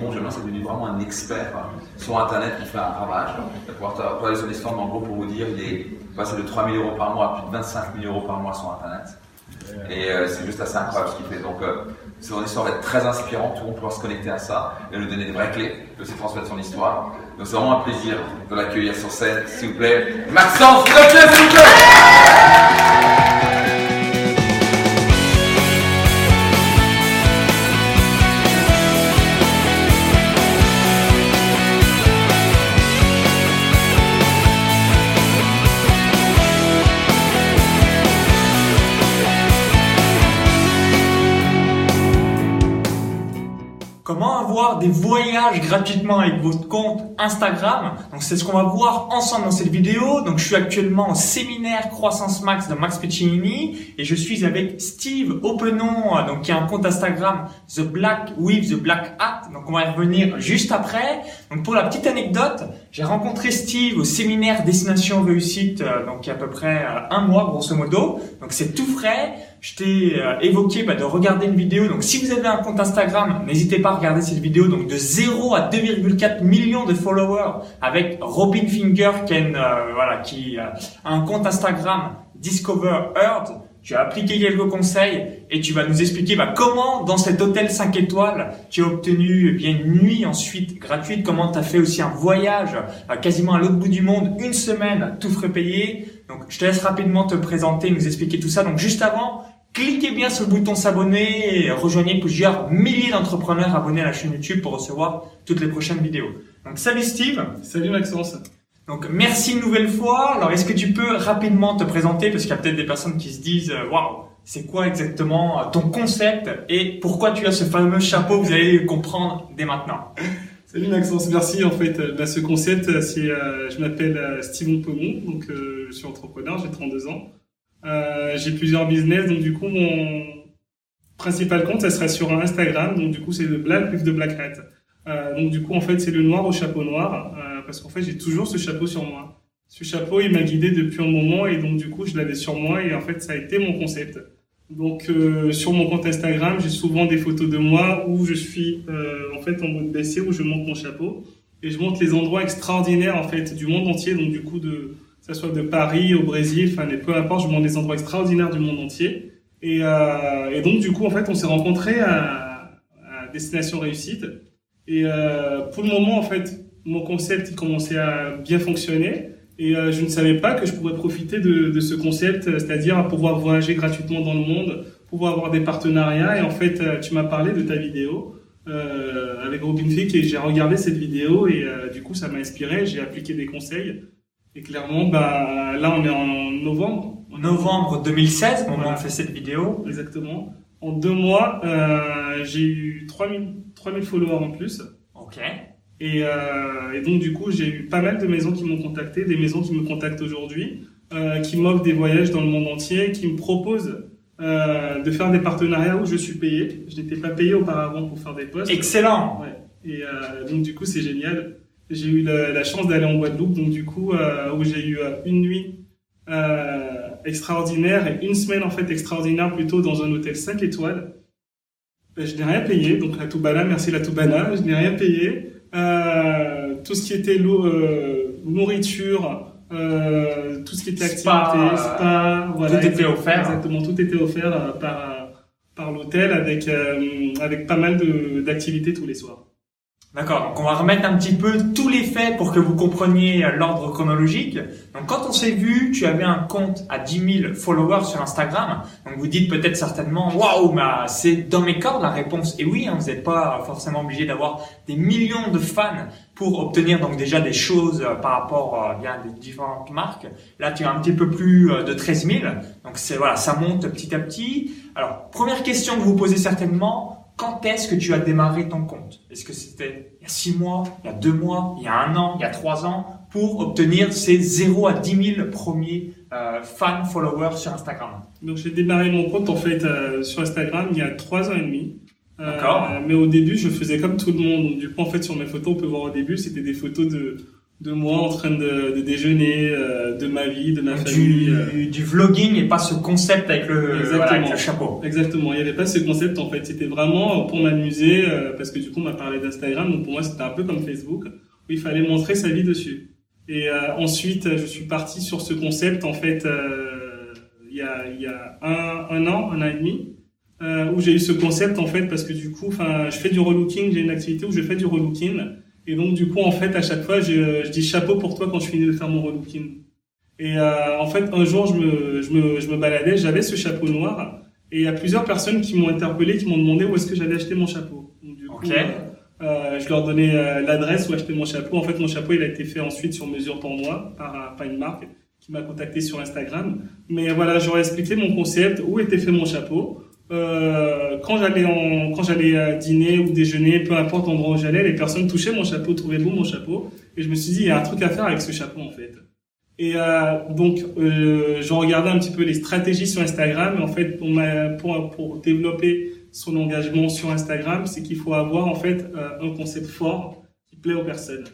Bon, c'est devenu vraiment un expert sur Internet qui fait un ravage. Il va pouvoir parler son histoire, mais en gros, pour vous dire, il est passé de 3 000 euros par mois à plus de 25 000 euros par mois sur Internet. Et euh, c'est juste assez incroyable ce qu'il fait. Donc, euh, son histoire va être très inspirante. Tout le monde pourra se connecter à ça et lui donner des vraies clés de ses transmettre son histoire. Donc, c'est vraiment un plaisir de l'accueillir sur scène, s'il vous plaît. Maxence, s'il vous plaît des voyages gratuitement avec votre compte Instagram? Donc c'est ce qu'on va voir ensemble dans cette vidéo. Donc je suis actuellement au séminaire Croissance Max de Max Piccinini et je suis avec Steve Openon, donc qui a un compte Instagram The Black with the Black Hat. Donc on va y revenir juste après. Donc pour la petite anecdote, j'ai rencontré Steve au séminaire Destination Réussite, euh, donc il y a à peu près euh, un mois grosso modo. Donc c'est tout frais je t'ai euh, évoqué bah, de regarder une vidéo. Donc si vous avez un compte Instagram, n'hésitez pas à regarder cette vidéo. Donc de 0 à 2,4 millions de followers avec Robin Finger qui, euh, voilà, qui a un compte Instagram Discover Earth. Tu as appliqué quelques conseils et tu vas nous expliquer bah, comment dans cet hôtel 5 étoiles tu as obtenu eh bien une nuit ensuite gratuite, comment tu as fait aussi un voyage euh, quasiment à l'autre bout du monde, une semaine, tout frais payé. Donc je te laisse rapidement te présenter, nous expliquer tout ça. Donc juste avant, Cliquez bien sur le bouton s'abonner et rejoignez plusieurs milliers d'entrepreneurs abonnés à la chaîne YouTube pour recevoir toutes les prochaines vidéos. Donc salut Steve. Salut Maxence. Donc merci une nouvelle fois. Alors est-ce que tu peux rapidement te présenter? Parce qu'il y a peut-être des personnes qui se disent euh, waouh, c'est quoi exactement euh, ton concept et pourquoi tu as ce fameux chapeau Vous allez comprendre dès maintenant? Salut Maxence, merci. En fait, euh, bah, ce concept, c'est, je m'appelle Steven Pomon, donc je suis entrepreneur, j'ai 32 ans. Euh, j'ai plusieurs business, donc du coup, mon principal compte, ça serait sur Instagram. Donc du coup, c'est le Black with the Black Hat. Euh, donc du coup, en fait, c'est le noir au chapeau noir, euh, parce qu'en fait, j'ai toujours ce chapeau sur moi. Ce chapeau, il m'a guidé depuis un moment, et donc du coup, je l'avais sur moi, et en fait, ça a été mon concept. Donc sur mon compte Instagram, j'ai souvent des photos de moi où je suis en fait en mode baissé, où je monte mon chapeau, et je montre les endroits extraordinaires en fait du monde entier, donc du coup de que ce soit de Paris au Brésil, enfin, peu importe, je montre des endroits extraordinaires du monde entier. Et, euh, et donc, du coup, en fait, on s'est rencontrés à, à, Destination Réussite. Et euh, pour le moment, en fait, mon concept, commençait à bien fonctionner. Et euh, je ne savais pas que je pourrais profiter de, de ce concept, c'est-à-dire pouvoir voyager gratuitement dans le monde, pouvoir avoir des partenariats. Et en fait, euh, tu m'as parlé de ta vidéo euh, avec Robin Fick et j'ai regardé cette vidéo et euh, du coup, ça m'a inspiré. J'ai appliqué des conseils. Et clairement, bah, là, on est en novembre. Novembre 2016, au moment où on fait cette vidéo. Exactement. En deux mois, euh, j'ai eu 3000, 3000 followers en plus. Ok. Et, euh, et donc, du coup, j'ai eu pas mal de maisons qui m'ont contacté, des maisons qui me contactent aujourd'hui, euh, qui m'offrent des voyages dans le monde entier, qui me proposent euh, de faire des partenariats où je suis payé. Je n'étais pas payé auparavant pour faire des posts. Excellent. Ouais. Et donc, du coup, c'est génial j'ai eu la, chance d'aller en Guadeloupe, donc du coup, euh, où j'ai eu euh, une nuit euh, extraordinaire et une semaine en fait extraordinaire plutôt dans un hôtel 5 étoiles. Ben, je n'ai rien payé, donc la Toubana, merci la Toubana, je n'ai rien payé. Euh, tout ce qui était euh, nourriture, tout ce qui était activité, spa, voilà, tout était offert. Exactement, tout était offert par par l'hôtel avec avec pas mal d'activités tous les soirs. D'accord, donc on va remettre un petit peu tous les faits pour que vous compreniez euh, l'ordre chronologique. Donc quand on s'est vu, tu avais un compte à 10 000 followers sur Instagram. Donc vous dites peut-être certainement, waouh, mais c'est dans mes cordes la réponse. Et oui, hein, vous n'êtes pas forcément obligé d'avoir des millions de fans pour obtenir donc déjà des choses euh, par rapport euh, bien des différentes marques. Là, tu as un petit peu plus de 13 000. Donc c'est voilà, ça monte petit à petit. Alors première question que vous posez certainement quand est-ce que tu as démarré ton compte? Est-ce que c'était il y a six mois, il y a deux mois, il y a un an, il y a trois ans pour obtenir ces 0 à 10 000 premiers euh, fans, followers sur Instagram? Donc j'ai démarré mon compte en fait euh, sur Instagram il y a trois ans et demi. Euh, D'accord. mais au début, je faisais comme tout le monde. Donc, du coup, en fait, sur mes photos, on peut voir au début, c'était des photos de, de moi en train de, de déjeuner, euh, de ma vie, de ma famille. Du, euh. du vlogging et pas ce concept avec le, Exactement. voilà, avec le chapeau. Exactement, il n'y avait pas ce concept en fait, c'était vraiment pour m'amuser, euh, parce que du coup on m'a parlé d'Instagram, donc pour moi c'était un peu comme Facebook, où il fallait montrer sa vie dessus. Et euh, ensuite je suis parti sur ce concept en fait euh, il y a, il y a un, un an, un an et demi, euh, où j'ai eu ce concept en fait parce que du coup, enfin, je fais du relooking, j'ai une activité où je fais du relooking, et donc du coup en fait à chaque fois je, je dis chapeau pour toi quand je finis de faire mon relooking. Et euh, en fait un jour je me, je me, je me baladais, j'avais ce chapeau noir, et il y a plusieurs personnes qui m'ont interpellé, qui m'ont demandé où est-ce que j'allais acheter mon chapeau. Donc, du coup, Ok. euh, euh, je leur donnais euh, l'adresse où acheter mon chapeau. En fait, mon chapeau, il a été fait ensuite sur mesure pour moi par, euh, par une marque qui m'a contacté sur Instagram. Mais voilà, j'aurais expliqué mon concept, où était fait mon chapeau. Euh, quand j'allais en, quand j'allais euh, dîner ou déjeuner, peu importe l'endroit où j'allais, les personnes touchaient mon chapeau, trouvaient beau mon chapeau, et je me suis dit il y a un truc à faire avec ce chapeau en fait. Et euh, donc euh, je regardais un petit peu les stratégies sur Instagram. Et en fait, pour, ma, pour pour développer son engagement sur Instagram, c'est qu'il faut avoir en fait euh, un concept fort qui plaît aux personnes.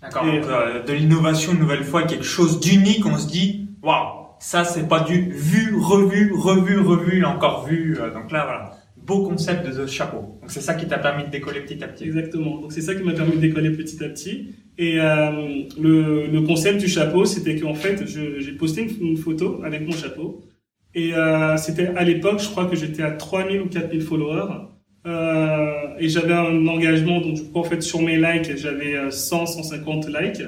D'accord. Euh, de l'innovation une nouvelle fois, quelque chose d'unique, on se dit, waouh, ça c'est pas du vu, revu, revu, revu, encore vu. Euh, donc là, voilà, beau concept de chapeau. Donc c'est ça qui t'a permis de décoller petit à petit. Exactement. Donc c'est ça qui m'a permis de décoller petit à petit. Et euh, le, le concept du chapeau, c'était qu'en fait, j'ai posté une, photo avec mon chapeau. Et euh, c'était à l'époque, je crois que j'étais à 3000 ou 4000 followers. Euh, et j'avais un engagement, donc du coup, en fait, sur mes likes, j'avais euh, 100, 150 likes.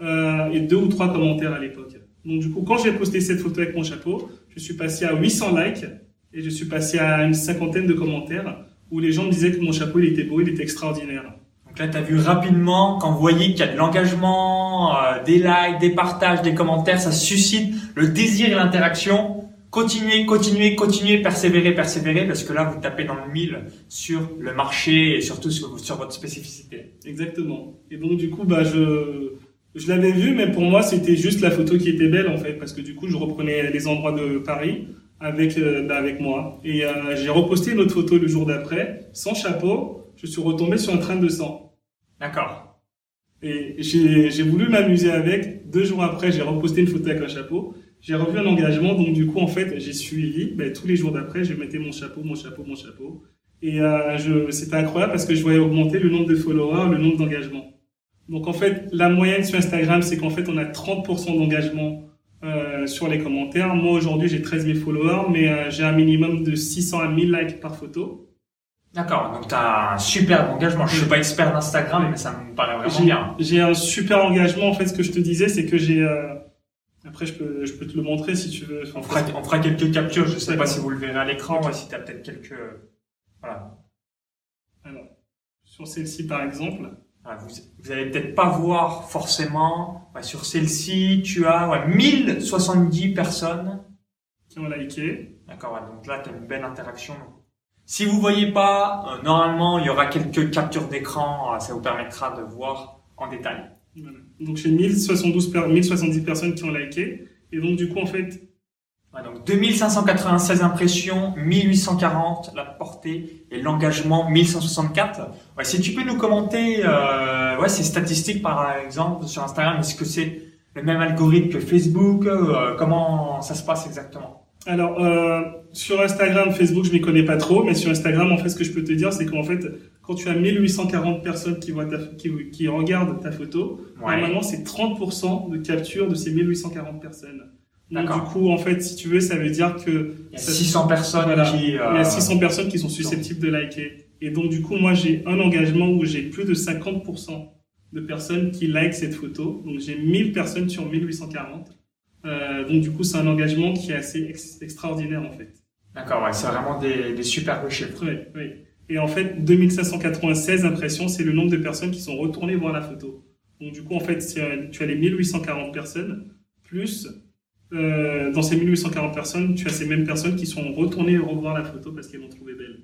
Euh, et deux ou trois commentaires à l'époque. Donc du coup, quand j'ai posté cette photo avec mon chapeau, je suis passé à 800 likes et je suis passé à une cinquantaine de commentaires où les gens me disaient que mon chapeau, il était beau, il était extraordinaire. Donc là, tu as vu rapidement, quand vous voyez qu'il y a de l'engagement, euh, des likes, des partages, des commentaires, ça suscite le désir et l'interaction. Continuez, continuez, continuez, persévérez, persévérez, parce que là, vous tapez dans le mille sur le marché et surtout sur, sur votre spécificité. Exactement. Et donc du coup, bah je je l'avais vu, mais pour moi c'était juste la photo qui était belle en fait, parce que du coup je reprenais les endroits de Paris avec euh, bah, avec moi. Et euh, j'ai reposté une autre photo le jour d'après, sans chapeau. Je suis retombé sur un train de sang. D'accord. Et j'ai j'ai voulu m'amuser avec. Deux jours après, j'ai reposté une photo avec un chapeau. J'ai revu un engagement, donc du coup en fait j'ai suivi. Ben, tous les jours d'après, je mettais mon chapeau, mon chapeau, mon chapeau. Et euh, c'était incroyable parce que je voyais augmenter le nombre de followers, le nombre d'engagements. Donc en fait, la moyenne sur Instagram, c'est qu'en fait, on a 30% d'engagement euh, sur les commentaires. Moi, aujourd'hui, j'ai 13 000 followers, mais euh, j'ai un minimum de 600 à 1000 likes par photo. D'accord. Donc tu as un super engagement. Je suis pas expert d'Instagram, mais ça me paraît vraiment J'ai- bien. J'ai un super engagement. En fait, ce que je te disais, c'est que j'ai... euh, Après, je peux, je peux te le montrer si tu veux. On fera, on fera quelques captures. Je sais pas si vous le verrez à l'écran, si tu as peut-être quelques... Voilà. Alors, sur celle-ci, par exemple. Vous, vous allez peut-être pas voir forcément. Ouais, sur celle-ci, tu as ouais, 1070 personnes. qui ont liké. D'accord, ouais, donc là, tu as une belle interaction. Si vous voyez pas, euh, normalement, il y aura quelques captures d'écran. euh, ça vous permettra de voir en détail. Voilà. Donc j'ai 1072 per- 1070 personnes qui ont liké. Et donc du coup, en fait, Ouais, donc 2596 impressions, 1840 la portée et l'engagement 1164. Ouais, si tu peux nous commenter euh, ouais, ces statistiques par exemple sur Instagram, est-ce que c'est le même algorithme que Facebook euh, Comment ça se passe exactement? Alors euh, sur Instagram, Facebook, je m'y connais pas trop, mais sur Instagram, en fait, ce que je peux te dire, c'est qu'en fait, quand tu as 1840 personnes qui voient ta, qui, qui regardent ta photo, normalement, c'est 30% de capture de ces 1840 personnes. Donc du coup, en fait, si tu veux, ça veut dire que Il y a ça- 600 personnes Voilà. qui... Il y euh, a 600 personnes qui sont susceptibles de liker. Et donc, du coup, moi, j'ai un engagement où j'ai plus de 50% de personnes qui likent cette photo. Donc, j'ai 1000 personnes sur 1840. Euh, donc, du coup, c'est un engagement qui est assez ex- extraordinaire, en fait. D'accord, ouais, c'est vraiment des, des superbes chiffres. Oui, oui. Et en fait, 2596 impressions, c'est le nombre de personnes qui sont retournées voir la photo. Donc, du coup, en fait, euh, tu as les 1840 personnes, plus, euh, dans ces 1840 personnes, tu as ces mêmes personnes qui sont retournées revoir la photo parce qu'elles l'ont trouvée belle.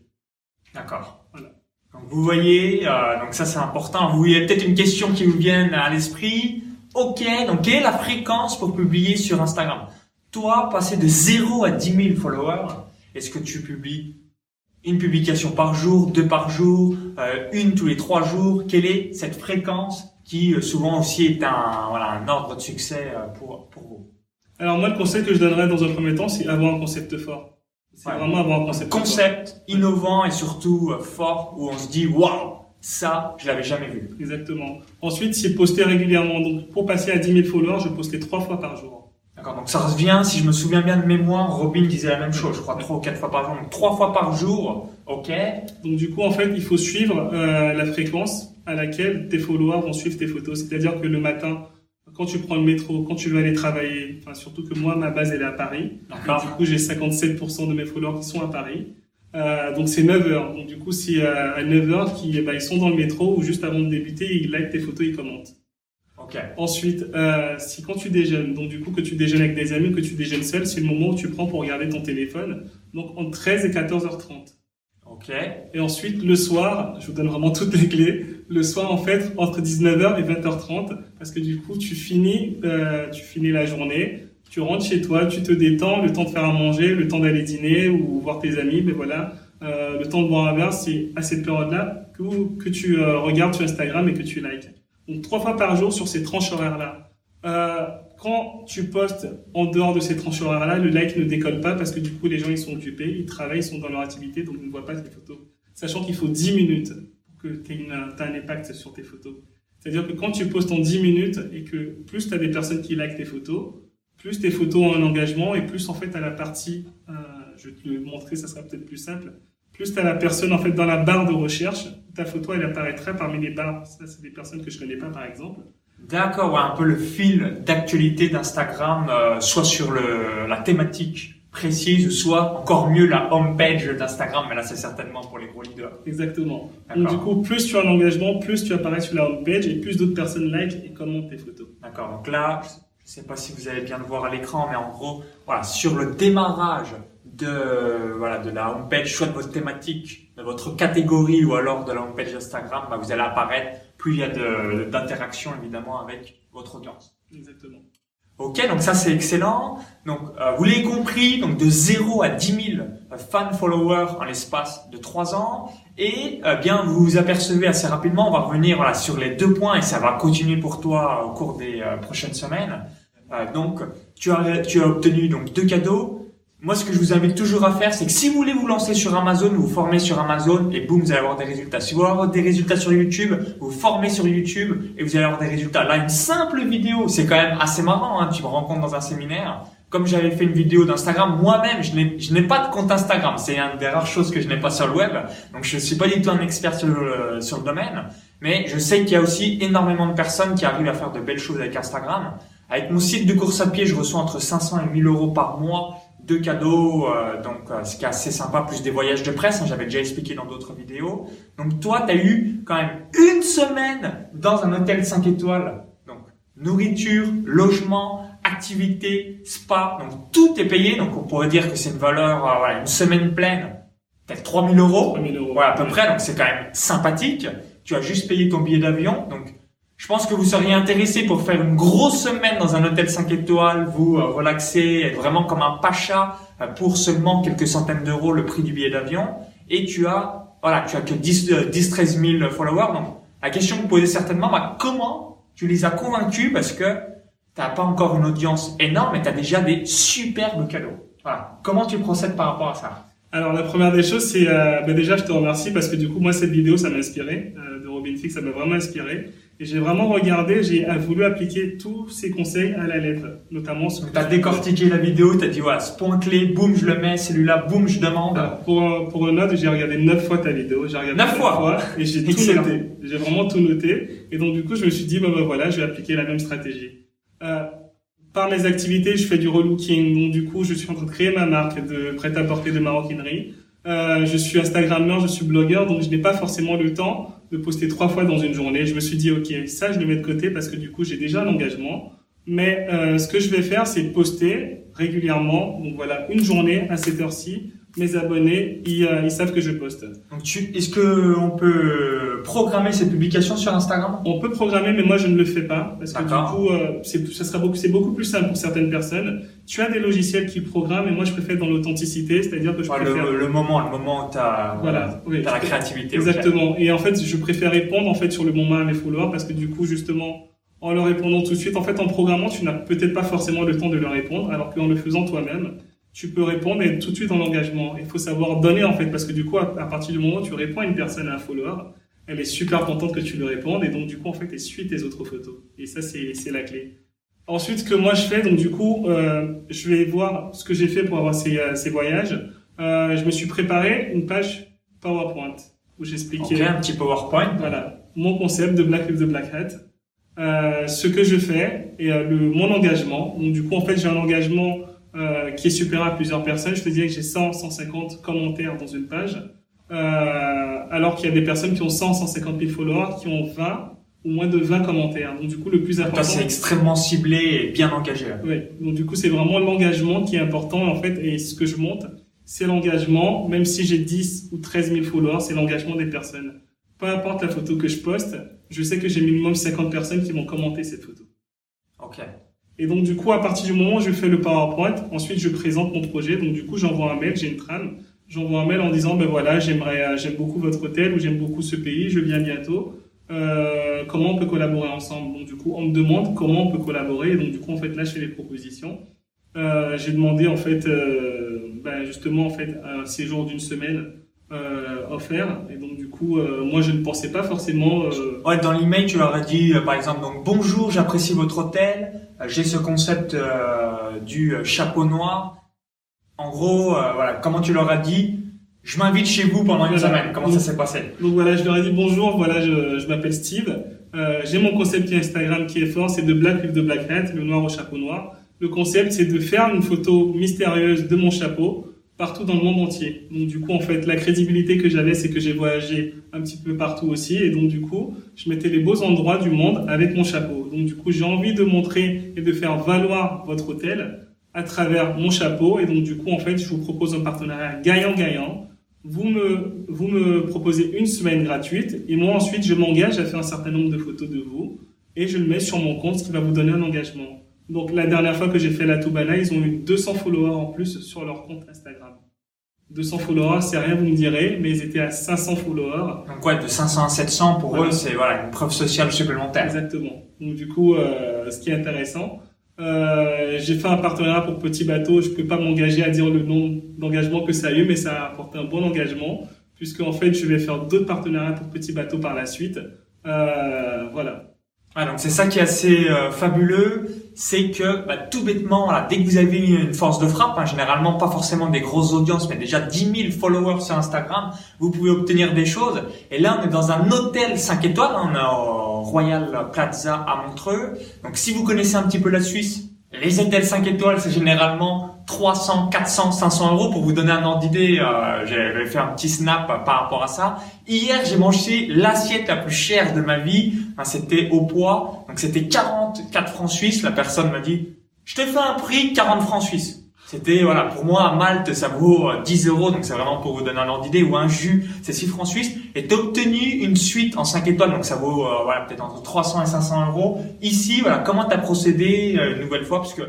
D'accord. Voilà. Donc vous voyez, euh, donc ça c'est important. Vous avez peut-être une question qui vous vient à l'esprit. Ok, donc quelle est la fréquence pour publier sur Instagram? Toi, passer de 0 à 10 000 followers, est-ce que tu publies une publication par jour, deux par jour, euh, une tous les trois jours? Quelle est cette fréquence qui euh, souvent aussi est un, voilà, un ordre de succès euh, pour, pour vous? Alors moi, le conseil que je donnerais dans un premier temps, c'est avoir un concept fort. C'est Ouais. vraiment avoir un concept, Concept innovant et surtout euh, fort où on se dit waouh, ça, je l'avais jamais vu. Exactement. Ensuite, c'est poster régulièrement. Donc pour passer à 10 000 followers, je postais trois fois par jour. D'accord, donc ça revient, si je me souviens bien de mémoire, Robin disait la même chose, je crois trois ou quatre fois par jour, donc trois fois par jour, ok, Donc du coup, en fait, il faut suivre euh, la fréquence à laquelle tes followers vont suivre tes photos. C'est-à-dire que le matin, quand tu prends le métro, quand tu veux aller travailler, enfin surtout que moi, ma base elle est à Paris. Du d'accord, coup, j'ai 57% de mes followers qui sont à Paris. Euh, donc c'est 9 heures. Donc du coup, si euh, à 9 heures, qui, bah, ils sont dans le métro ou juste avant de débuter, ils likent tes photos, ils commentent. ok, Ensuite, euh, si quand tu déjeunes, donc du coup que tu déjeunes avec des amis ou que tu déjeunes seul, c'est le moment où tu prends pour regarder ton téléphone. Donc entre 13 et 14h30. ok, Et ensuite, le soir, je vous donne vraiment toutes les clés. Le soir, en fait, entre 19h et 20h30, parce que du coup, tu finis, euh, tu finis la journée, tu rentres chez toi, tu te détends, le temps de faire à manger, le temps d'aller dîner ou voir tes amis, mais voilà, euh, le temps de boire un verre, c'est à cette période-là que, tu euh, regardes sur Instagram et que tu likes. Donc trois fois par jour sur ces tranches horaires-là. Quand tu postes en dehors de ces tranches horaires-là, le like ne décolle pas parce que du coup les gens ils sont occupés, ils travaillent, ils sont dans leur activité, donc ils ne voient pas tes photos. Sachant qu'il faut 10 minutes que tu aies un impact sur tes photos. C'est-à-dire que quand tu postes en 10 minutes et que plus tu as des personnes qui likent tes photos, plus tes photos ont un engagement et plus en fait à la partie, euh, je vais te le montrer, ça sera peut-être plus simple, plus tu as la personne en fait dans la barre de recherche, ta photo elle apparaîtra parmi les barres. Ça c'est des personnes que je connais pas par exemple. d'accord, ouais, un peu le fil d'actualité d'Instagram, euh, soit sur le, la thématique précise, soit encore mieux la homepage d'Instagram, mais là c'est certainement pour les gros leaders. Exactement. Donc du coup, plus tu as un engagement, plus tu apparais sur la homepage et plus d'autres personnes like et commentent tes photos. D'accord. Donc là, je sais pas si vous allez bien le voir à l'écran, mais en gros, voilà, sur le démarrage de voilà de la homepage, soit de votre thématique, de votre catégorie ou alors de la homepage d'Instagram, bah, vous allez apparaître. Plus il y a de- d'interaction évidemment avec votre audience. Exactement. Ok, donc ça c'est excellent. Donc euh, vous l'avez compris, donc de 0 à 10 000 fan followers en l'espace de 3 ans. Et euh, bien vous vous apercevez assez rapidement, on va revenir voilà, sur les deux points et ça va continuer pour toi au cours des euh, prochaines semaines. Euh, donc tu as, tu as obtenu donc deux cadeaux. Moi ce que je vous invite toujours à faire, c'est que si vous voulez vous lancer sur Amazon, vous formez sur Amazon et boum, vous allez avoir des résultats. Si vous voulez avoir des résultats sur YouTube, vous formez sur YouTube et vous allez avoir des résultats. Là, une simple vidéo, c'est quand même assez marrant. Hein. Tu me rencontres dans un séminaire. Comme j'avais fait une vidéo d'Instagram, moi-même, je n'ai, pas de compte Instagram. C'est une des rares choses que je n'ai pas sur le web. Donc, je suis pas du tout un expert sur le, sur le domaine. Mais je sais qu'il y a aussi énormément de personnes qui arrivent à faire de belles choses avec Instagram. Avec mon site de course à pied, je reçois entre 500 et 1000 euros par mois de cadeaux, euh, donc euh, ce qui est assez sympa, plus des voyages de presse, hein, j'avais déjà expliqué dans d'autres vidéos. Donc toi, tu as eu quand même une semaine dans un hôtel 5 étoiles. Donc nourriture, logement, activité, spa, donc tout est payé. Donc on pourrait dire que c'est une valeur, euh, voilà, une semaine pleine, peut-être 3000 euros. 3000 euros. Voilà, à peu près, donc c'est quand même sympathique. Tu as juste payé ton billet d'avion, donc je pense que vous seriez intéressé pour faire une grosse semaine dans un hôtel 5 étoiles, vous euh, relaxer, être vraiment comme un pacha euh, pour seulement quelques centaines d'euros le prix du billet d'avion. Et tu as, voilà, tu as que 10, euh, 10 13 000 followers. Donc la question que vous posez certainement, bah, comment tu les as convaincus? Parce que t'as pas encore une audience énorme, mais as déjà des superbes cadeaux. Voilà. Comment tu procèdes par rapport à ça? Alors la première des choses, c'est euh, bah, déjà je te remercie parce que du coup moi cette vidéo ça m'a inspiré euh, de Robin Fix, ça m'a vraiment inspiré et j'ai vraiment regardé, j'ai euh, voulu appliquer tous ces conseils à la lettre, notamment sur. T'as décortiqué la vidéo, t'as dit voilà, ce point clé, boum, je le mets, celui-là, boum, je demande. Pour un- pour une note, j'ai regardé neuf fois ta vidéo, j'ai regardé Neuf fois et j'ai tout noté. J'ai vraiment tout noté et donc du coup je me suis dit bah, bah voilà, je vais appliquer la même stratégie. Euh, par mes activités, je fais du relooking, donc du coup je suis en train de créer ma marque de prêt-à-porter de maroquinerie. Euh, je suis Instagrammeur, je suis blogueur, donc je n'ai pas forcément le temps de poster trois fois dans une journée. Je me suis dit, ok, ça je le mets de côté parce que du coup j'ai déjà un engagement. Mais euh, ce que je vais faire, c'est poster régulièrement. Donc voilà, une journée à cette heure-ci. Mes abonnés, ils, euh, ils savent que je poste. Donc tu, est-ce que on peut programmer ces publications sur Instagram? On peut programmer, mais moi je ne le fais pas parce que du coup, euh, c'est, ça sera beaucoup, c'est beaucoup plus simple pour certaines personnes Tu as des logiciels qui programment et moi je préfère dans l'authenticité, c'est-à-dire que je Ouais, préfère le, le moment, le moment où t'as Voilà, oui, t'as la créativité. Exactement. Et en fait, je préfère répondre en fait sur le moment à mes followers parce que du coup, justement, en leur répondant tout de suite, en fait, en programmant, tu n'as peut-être pas forcément le temps de leur répondre, alors qu'en le faisant toi-même, tu peux répondre et être tout de suite dans l'engagement. Il faut savoir donner en fait, parce que du coup, à, à partir du moment où tu réponds à une personne, à un follower, elle est super contente que tu lui répondes et donc du coup, en fait, elle suit tes autres photos. Et ça, c'est c'est la clé. Ensuite, ce que moi je fais, donc du coup, euh, je vais voir ce que j'ai fait pour avoir ces, euh, ces voyages. Euh, je me suis préparé une page PowerPoint où j'expliquais Ok, un petit PowerPoint. voilà, mon concept de Black with the Black Hat, euh, ce que je fais et euh, le, mon engagement. Donc, du coup, en fait, j'ai un engagement euh, qui est supérieur à plusieurs personnes. Je te dirais que j'ai 100, 150 commentaires dans une page, euh, alors qu'il y a des personnes qui ont 100, 150 000 followers, qui ont 20 ou moins de 20 commentaires. Donc, du coup, le plus important... C'est extrêmement ciblé et bien engagé. Oui, donc du coup, c'est vraiment l'engagement qui est important, en fait, et ce que je monte, c'est l'engagement, même si j'ai 10 ou 13 000 followers, c'est l'engagement des personnes. Peu importe la photo que je poste, je sais que j'ai minimum 50 personnes qui vont commenter cette photo. Ok. Et donc, du coup, à partir du moment où je fais le PowerPoint, ensuite, je présente mon projet. Donc, du coup, j'envoie un mail, j'ai une trame. J'envoie un mail en disant, ben voilà, j'aimerais, euh, j'aime beaucoup votre hôtel ou j'aime beaucoup ce pays, je viens bientôt. Euh, comment on peut collaborer ensemble Donc, du coup, on me demande comment on peut collaborer. Donc, du coup, en fait, là, je fais les propositions. Euh, j'ai demandé, en fait, euh, ben, justement, en fait, un séjour d'une semaine offert. Et donc, du coup, moi, je ne pensais pas forcément... dans l'email, tu leur as dit, par exemple, donc bonjour, j'apprécie votre hôtel. J'ai ce concept du chapeau noir. En gros, voilà, comment tu leur as dit Je m'invite chez vous pendant une semaine. Comment ça s'est passé Donc voilà, je leur ai dit bonjour, voilà, je, je m'appelle Steve. Euh, j'ai mon concept qui est Instagram qui est fort, c'est de Black with the Black Hat, le noir au chapeau noir. Le concept, c'est de faire une photo mystérieuse de mon chapeau partout dans le monde entier. Donc du coup, en fait, la crédibilité que j'avais, c'est que j'ai voyagé un petit peu partout aussi, et donc du coup, je mettais les beaux endroits du monde avec mon chapeau. Donc du coup, j'ai envie de montrer et de faire valoir votre hôtel à travers mon chapeau, et donc du coup, en fait, je vous propose un partenariat gagnant-gagnant vous me, vous me proposez une semaine gratuite et moi ensuite je m'engage à faire un certain nombre de photos de vous et je le mets sur mon compte, ce qui va vous donner un engagement. Donc la dernière fois que j'ai fait la Toubana, ils ont eu 200 followers en plus sur leur compte Instagram. 200 followers, c'est rien, vous me direz, mais ils étaient à 500 followers. Donc ouais, de 500 à 700, pour Voilà. eux, c'est voilà une preuve sociale supplémentaire. Exactement. Donc du coup, euh, ce qui est intéressant, euh, j'ai fait un partenariat pour Petit Bateau. Je peux pas m'engager à dire le nombre d'engagements que ça a eu, mais ça a apporté un bon engagement, puisque en fait, je vais faire d'autres partenariats pour Petit Bateau par la suite. Euh, voilà. Ouais, donc c'est ça qui est assez euh, fabuleux, c'est que bah, tout bêtement, voilà, dès que vous avez une force de frappe, hein, généralement pas forcément des grosses audiences, mais déjà 10 000 followers sur Instagram, vous pouvez obtenir des choses. Et là, on est dans un hôtel 5 étoiles, hein, on est au Royal Plaza à Montreux. Donc si vous connaissez un petit peu la Suisse, les hôtels 5 étoiles, c'est généralement 300, 400, 500 euros. Pour vous donner un ordre d'idée, euh, j'avais fait un petit snap par rapport à ça. Hier, j'ai mangé l'assiette la plus chère de ma vie. C'était au poids. Donc c'était 44 francs suisses. La personne m'a dit, je te fais un prix 40 francs suisses. C'était, voilà, pour moi, à Malte, ça vaut euh, 10 euros. Donc c'est vraiment pour vous donner un ordre d'idée. Ou un jus, c'est 6 francs suisses. Et t'as obtenu une suite en 5 étoiles. Donc ça vaut, euh, voilà, peut-être entre 300 et 500 euros. Ici, voilà, comment t'as procédé euh, une nouvelle fois? Parce que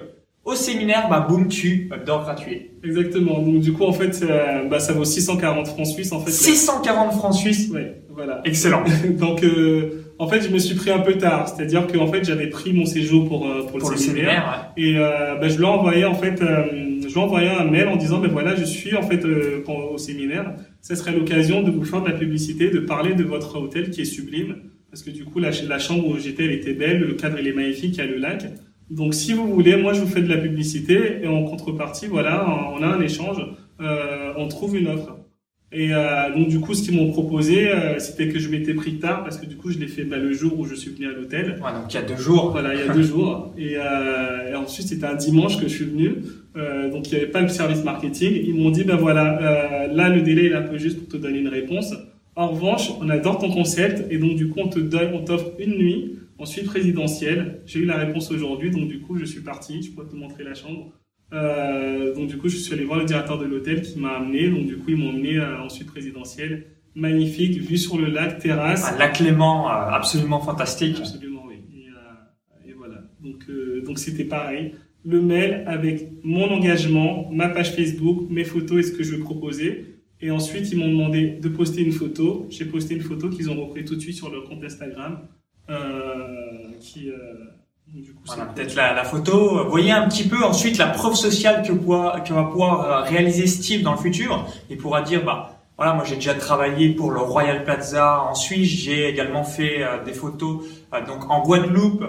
au séminaire, bah, boum, tu euh, dors gratuit. Exactement. Donc du coup, en fait, euh, bah, ça vaut 640 francs suisses. En fait, 640 francs suisses. Ouais, voilà. Excellent. Donc, euh, en fait, je me suis pris un peu tard. C'est-à-dire que en fait, j'avais pris mon séjour pour euh, pour, Pour le séminaire. ouais. Et euh, bah, je lui ai envoyé en fait, euh, je lui ai envoyé un mail en disant ben voilà, je suis en fait euh, pour- au séminaire. Ça serait l'occasion de vous faire de la publicité, de parler de votre hôtel qui est sublime, parce que du coup la chambre où j'étais, elle était belle, le cadre il est magnifique, il y a le lac. Donc si vous voulez, moi je vous fais de la publicité et en contrepartie, voilà, on a un échange, euh, on trouve une offre. Et euh, donc du coup, ce qu'ils m'ont proposé, euh, c'était que je m'étais pris tard parce que du coup, je l'ai fait bah, le jour où je suis venu à l'hôtel. Ouais, donc il y a deux jours. Voilà, il y a deux jours. Et, euh, et ensuite, c'était un dimanche que je suis venu. Euh, donc, il n'y avait pas le service marketing. Ils m'ont dit, ben voilà, euh, là, le délai il est un peu juste pour te donner une réponse. En revanche, on adore ton concept et donc du coup, on te donne, on t'offre une nuit en suite présidentielle. J'ai eu la réponse aujourd'hui, donc du coup, je suis parti. Je pourrais te montrer la chambre. Euh, donc du coup, je suis allé voir le directeur de l'hôtel qui m'a amené. Donc du coup, ils m'ont amené euh, en suite présidentielle. Magnifique, vue sur le lac, terrasse. Ah, La Clément, euh, absolument fantastique. Absolument, oui. Et, euh, et voilà. Donc, euh, donc c'était pareil. le mail avec mon engagement, ma page Facebook, mes photos et ce que je veux proposer. Et ensuite, ils m'ont demandé de poster une photo. J'ai posté une photo qu'ils ont repris tout de suite sur leur compte Instagram. Qui, voilà, peut-être la, la, photo. Voyez un petit peu ensuite la preuve sociale que, que va pouvoir euh, réaliser Steve dans le futur. Il pourra dire, bah, voilà, moi j'ai déjà travaillé pour le Royal Plaza en Suisse. J'ai également fait euh, des photos donc en Guadeloupe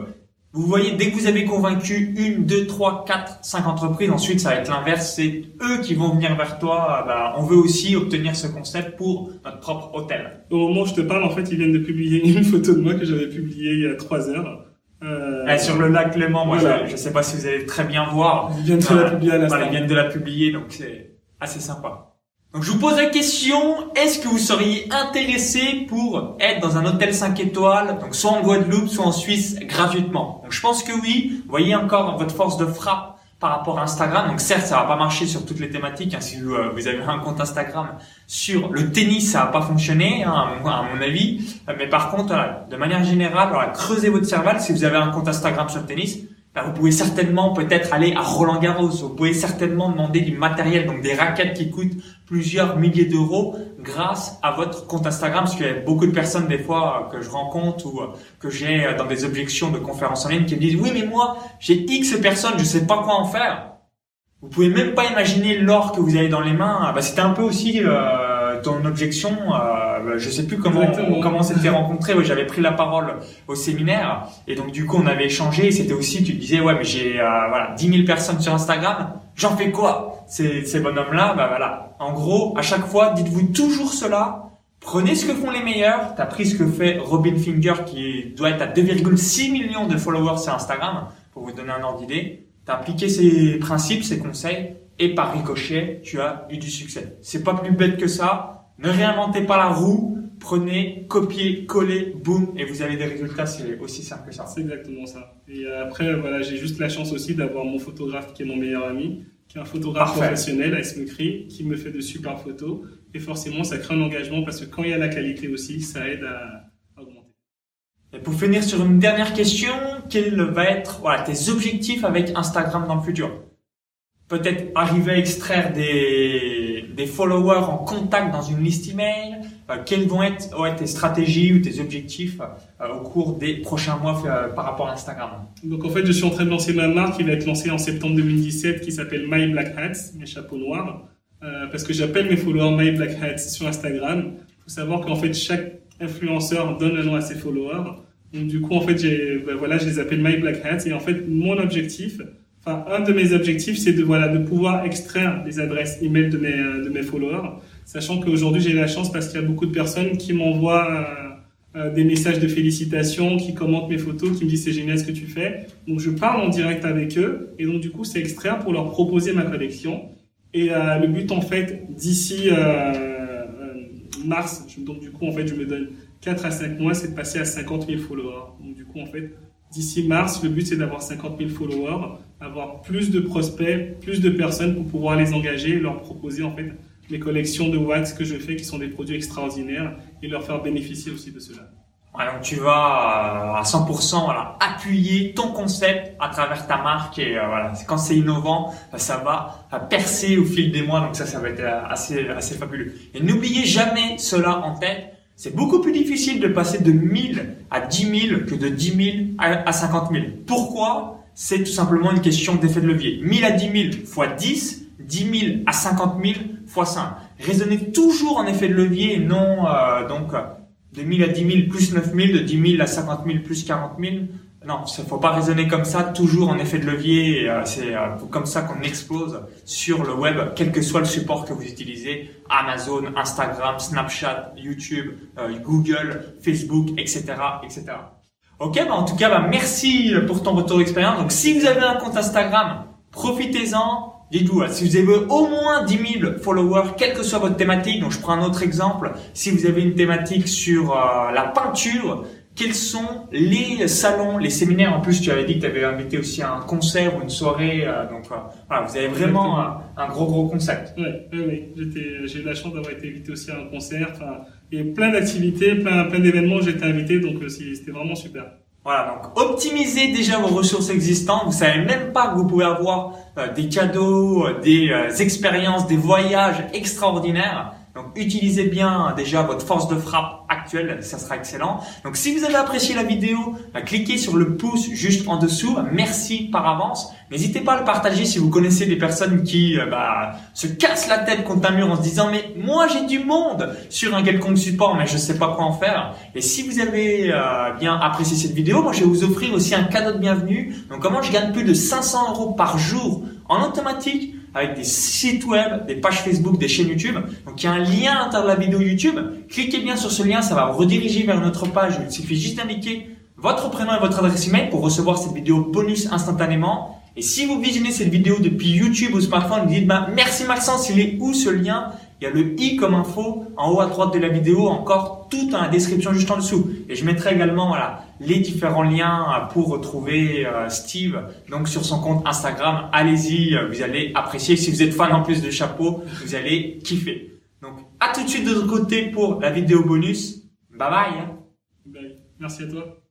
vous voyez, dès que vous avez convaincu une, deux, trois, quatre, cinq entreprises, ensuite ça va être l'inverse, c'est eux qui vont venir vers toi. Bah, on veut aussi obtenir ce concept pour notre propre hôtel. Au moment où je te parle, en fait, ils viennent de publier une photo de moi que j'avais publiée il y a trois heures. Euh... Eh, sur le lac Clément, moi je, ne sais pas si vous allez très bien voir. Ils viennent de la publier à Ils viennent de la publier, donc c'est assez sympa. Donc je vous pose la question, est-ce que vous seriez intéressé pour être dans un hôtel 5 étoiles, donc soit en Guadeloupe, soit en Suisse, gratuitement? Donc je pense que oui. Vous voyez encore votre force de frappe par rapport à Instagram. Donc certes, ça va pas marcher sur toutes les thématiques. Hein, si vous, euh, vous, avez un compte Instagram sur le tennis, ça va pas fonctionner, hein, à, mon, avis. Mais par contre, de manière générale, voilà, creusez votre cervelle si vous avez un compte Instagram sur le tennis bah, vous pouvez certainement peut-être aller à Roland Garros. Vous pouvez certainement demander du matériel, donc des raquettes qui coûtent plusieurs milliers d'euros grâce à votre compte Instagram. Parce qu'il y a beaucoup de personnes des fois que je rencontre ou que j'ai dans des objections de conférences en ligne qui me disent oui mais moi j'ai X personnes, je sais pas quoi en faire. Vous pouvez même pas imaginer l'or que vous avez dans les mains. Bah, C'était un peu aussi euh, ton objection. Euh, euh, je sais plus comment on, comment s'était rencontré. j'avais pris la parole au séminaire et donc du coup on avait échangé. C'était aussi tu disais ouais mais j'ai euh, voilà 10 000 personnes sur Instagram. J'en fais quoi? Ces ces bonhommes là, bah voilà. En gros, à chaque fois, dites-vous toujours cela. Prenez ce que font les meilleurs. T'as pris ce que fait Robin Finger qui doit être à 2,6 millions de followers sur Instagram pour vous donner un ordre d'idée. T'as appliqué ces principes, ces conseils et par ricochet, tu as eu du succès. C'est pas plus bête que ça ne réinventez pas la roue, prenez, copiez, collez, boum, et vous avez des résultats, c'est aussi simple que ça. C'est exactement ça. Et après, voilà, j'ai juste la chance aussi d'avoir mon photographe qui est mon meilleur ami, qui est un photographe professionnel à qui me fait de super photos. Et forcément, ça crée un engagement parce que quand il y a la qualité aussi, ça aide à, augmenter. Et pour finir sur une dernière question, quel va être voilà, tes objectifs avec Instagram dans le futur? Peut-être arriver à extraire des des followers en contact dans une liste email Quelles vont être tes stratégies ou tes objectifs euh, au cours des prochains mois euh, par rapport à Instagram? Donc en fait, je suis en train de lancer ma marque qui va être lancée en septembre 2017 qui s'appelle My Black Hats, mes chapeaux noirs, parce que j'appelle mes followers My Black Hats sur Instagram. Il faut savoir qu'en fait, chaque influenceur donne un nom à ses followers. Donc du coup, en fait, ben voilà, je les appelle My Black Hats. Et en fait, mon objectif, Enfin, un de mes objectifs, c'est de voilà de pouvoir extraire les adresses email de mes euh, de mes followers, sachant qu'aujourd'hui j'ai la chance parce qu'il y a beaucoup de personnes qui m'envoient euh, euh, des messages de félicitations, qui commentent mes photos, qui me disent c'est génial ce que tu fais. Donc je parle en direct avec eux et donc du coup c'est extraire pour leur proposer ma collection. Et le but en fait d'ici mars, donc du coup en fait je me donne 4 à 5 mois, c'est de passer à 50 000 followers. Donc du coup en fait d'ici mars, le but c'est d'avoir 50 000 followers avoir plus de prospects, plus de personnes pour pouvoir les engager leur proposer en fait les collections de wax que je fais qui sont des produits extraordinaires et leur faire bénéficier aussi de cela. donc tu vas euh, à 100% voilà, appuyer ton concept à travers ta marque et euh, voilà, quand c'est innovant, euh, ça va percer au fil des mois donc ça ça va être assez assez fabuleux. Et n'oubliez jamais cela en tête, c'est beaucoup plus difficile de passer de 1000 à 10 000 que de 10 000 à 50 000. Pourquoi? C'est tout simplement une question d'effet de levier. 1000 à 10 000 fois 10, 10 000 à 50 000 fois 5. Raisonnez toujours en effet de levier non euh, donc de 1000 à 10 000 plus 9 000, de 10 000 à 50 000 plus 40 000. Non, il faut pas raisonner comme ça, toujours en effet de levier. Euh, c'est euh, comme ça qu'on explose sur le web, quel que soit le support que vous utilisez, Amazon, Instagram, Snapchat, YouTube, Google, Facebook, etc., etc. Ok, bah en tout cas, bah merci pour ton retour d'expérience. Donc si vous avez un compte Instagram, profitez-en. Dites-vous, si vous avez au moins 10 000 followers, quelle que soit votre thématique, donc je prends un autre exemple, si vous avez une thématique sur euh, la peinture, quels sont les salons, les séminaires? En plus, tu avais dit que tu avais invité aussi à un concert ou une soirée, euh, donc euh, voilà, vous avez vraiment un, gros gros concept. Oui, oui, j'ai eu la chance d'avoir été invité aussi à un concert. Enfin, il y a plein d'activités, plein, plein d'événements où j'ai été invité, donc c'était vraiment super. Voilà, donc optimisez déjà vos ressources existantes. Vous savez même pas que vous pouvez avoir euh, des cadeaux, euh, des euh, expériences, des voyages extraordinaires. Donc utilisez bien déjà votre force de frappe ça sera excellent. Donc si vous avez apprécié la vidéo, bah, cliquez sur le pouce juste en dessous. Merci par avance. N'hésitez pas à le partager si vous connaissez des personnes qui euh, bah, se cassent la tête contre un mur en se disant mais moi j'ai du monde sur un quelconque support mais je sais pas quoi en faire. Et si vous avez euh, bien apprécié cette vidéo, moi je vais vous offrir aussi un cadeau de bienvenue. Donc comment je gagne plus de 500 euros par jour en automatique avec des sites web, des pages Facebook, des chaînes YouTube. Donc il y a un lien à l'intérieur de la vidéo YouTube. Cliquez bien sur ce lien, ça va vous rediriger vers notre page. Il suffit juste d'indiquer votre prénom et votre adresse email pour recevoir cette vidéo bonus instantanément. Et si vous visionnez cette vidéo depuis YouTube ou smartphone, vous dites bah, merci Maxence, il est où ce lien? Il y a le i comme info en haut à droite de la vidéo, encore tout dans la description juste en dessous. Et je mettrai également voilà, les différents liens pour retrouver euh, Steve donc sur son compte Instagram. Allez-y, euh, vous allez apprécier. Si vous êtes fan en plus de chapeau, vous allez kiffer. Donc à tout de suite de l'autre côté pour la vidéo bonus. Bye bye. Bye. Merci à toi.